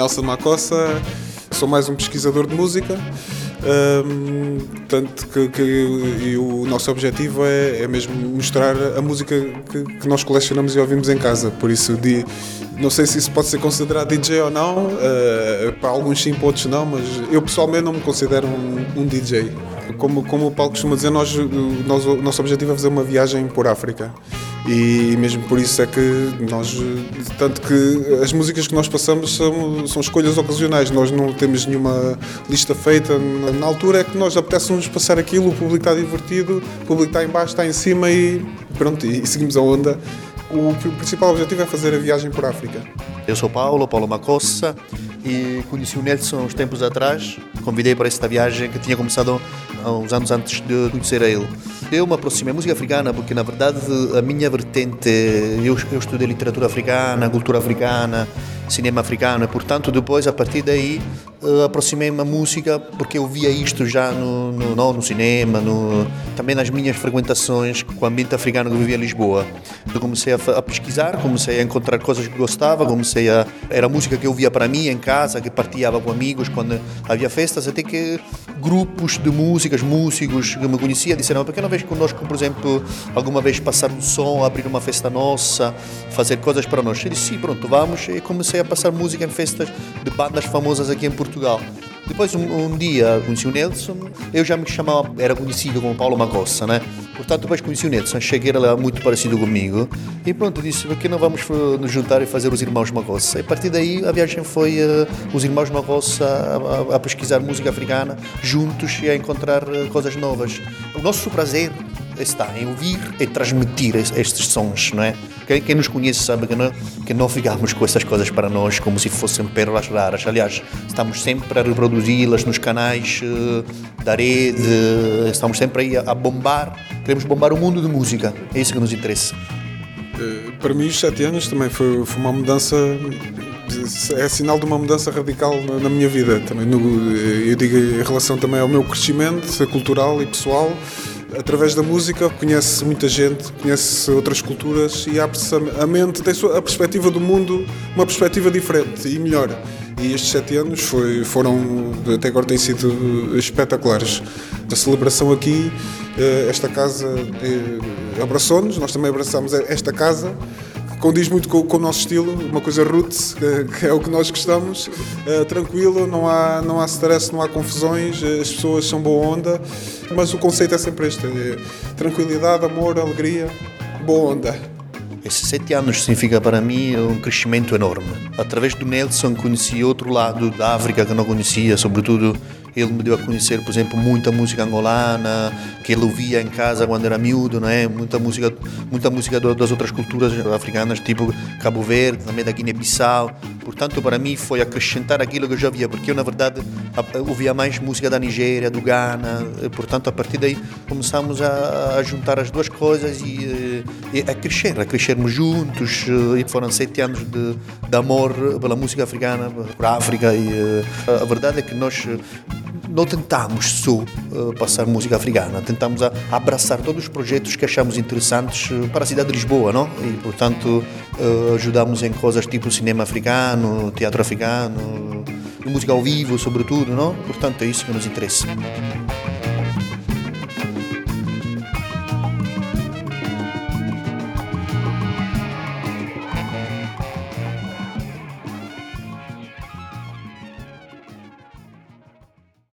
Nelson Macossa, sou mais um pesquisador de música. Um, tanto que, que o nosso objetivo é, é, mesmo mostrar a música que, que, nós colecionamos e ouvimos em casa. Por isso, de, não sei se isso pode ser considerado DJ ou não, uh, para alguns sim, para outros não, mas eu pessoalmente não me considero um, um DJ. Como, como o Paulo costuma dizer, nós, nós, o nosso objetivo é fazer uma viagem por África e mesmo por isso é que nós, tanto que as músicas que nós passamos são, são escolhas ocasionais, nós não temos nenhuma lista feita, na altura é que nós apetece-nos passar aquilo, o público está divertido, o público está em baixo, está em cima e pronto, e seguimos a onda. O principal objetivo é fazer a viagem por África. Eu sou Paulo, Paulo Macossa, e conheci o Nelson uns tempos atrás. Convidei para esta viagem que tinha começado há uns anos antes de conhecer ele. Eu me aproximei da música africana porque, na verdade, a minha vertente, eu, eu estudei literatura africana, cultura africana, cinema africano e, portanto, depois, a partir daí, uh, aproximei-me a música porque eu via isto já no, no, no, no cinema, no, também nas minhas frequentações com o ambiente africano que vivia em Lisboa. Eu comecei a, a, pesquisar, comecei a encontrar coisas que gostava, comecei a... Era música que eu via para mim em casa, que partilhava com amigos quando havia festas, até que grupos de músicas, músicos que me conheciam, disseram, por que não vês conosco, por exemplo, alguma vez passar um som, abrir uma festa nossa, fazer coisas para nós? Eu disse, sim, pronto, vamos. E comecei a passar música em festas de bandas famosas aqui em Portugal. Depois, um, um, dia, conheci o Nelson, eu já me chamava, era conhecido como Paulo Magossa, né? Portanto, depois conheci o Nelson, cheguei lá muito parecido comigo e pronto, disse, por que não vamos nos juntar e fazer os Irmãos Magossa? E a partir daí, a viagem foi uh, os Irmãos Magossa a, a, a, pesquisar música africana juntos e a encontrar uh, coisas novas. O nosso prazer está em ouvir e transmitir estes sons, não é? Quem, quem nos conhece sabe que não, que não ficamos com essas coisas para nós como se fossem pérolas raras. Aliás, estamos sempre a reproduzi-las nos canais uh, da rede, estamos sempre aí a, a bombar, queremos bombar o mundo de música, é isso que nos interessa. Eh, para mim, os sete anos também foi, foi uma mudança é sinal de uma mudança radical na, minha vida também no, eu digo em relação também ao meu crescimento cultural e pessoal através da música conhece muita gente, conhece outras culturas e abre-se a mente, tem a perspectiva do mundo, uma perspectiva diferente e melhor. E estes sete anos foi, foram, até agora têm sido espetaculares. A celebração aqui, eh, esta casa eh, abraçou-nos, nós também abraçamos esta casa condiz muito com, com, o nosso estilo, uma coisa roots, que, é o que nós gostamos, uh, tranquilo, não há, não há stress, não há confusões, eh, as pessoas são boa onda, mas o conceito é sempre este: é tranquilidade, amor, alegria, boa onda. Esses sete anos significa para mim um crescimento enorme. Através do Nelson conheci outro lado da África que não conhecia, sobretudo ele me deu a conhecer, por exemplo, muita música angolana, que ele ouvia em casa quando era miúdo, não é? Muita música, muita música das outras culturas africanas, tipo Cabo Verde, também da Guiné-Bissau. Portanto, para mim foi acrescentar aquilo que eu já via, porque eu, na verdade, ouvia mais música da Nigéria, do Ghana. Portanto, a partir daí começamos a, a juntar as duas coisas e, e, a crescer, a crescermos juntos. E foram sete anos de, de amor pela música africana, por África. E a verdade é que nós não tentamos só uh, passar música africana, tentamos abraçar todos os projetos que achamos interessantes uh, para a cidade de Lisboa, não? E, portanto, uh, ajudamos em coisas tipo cinema africano, teatro africano, música ao vivo, sobretudo, não? Portanto, é isso que nos interessa.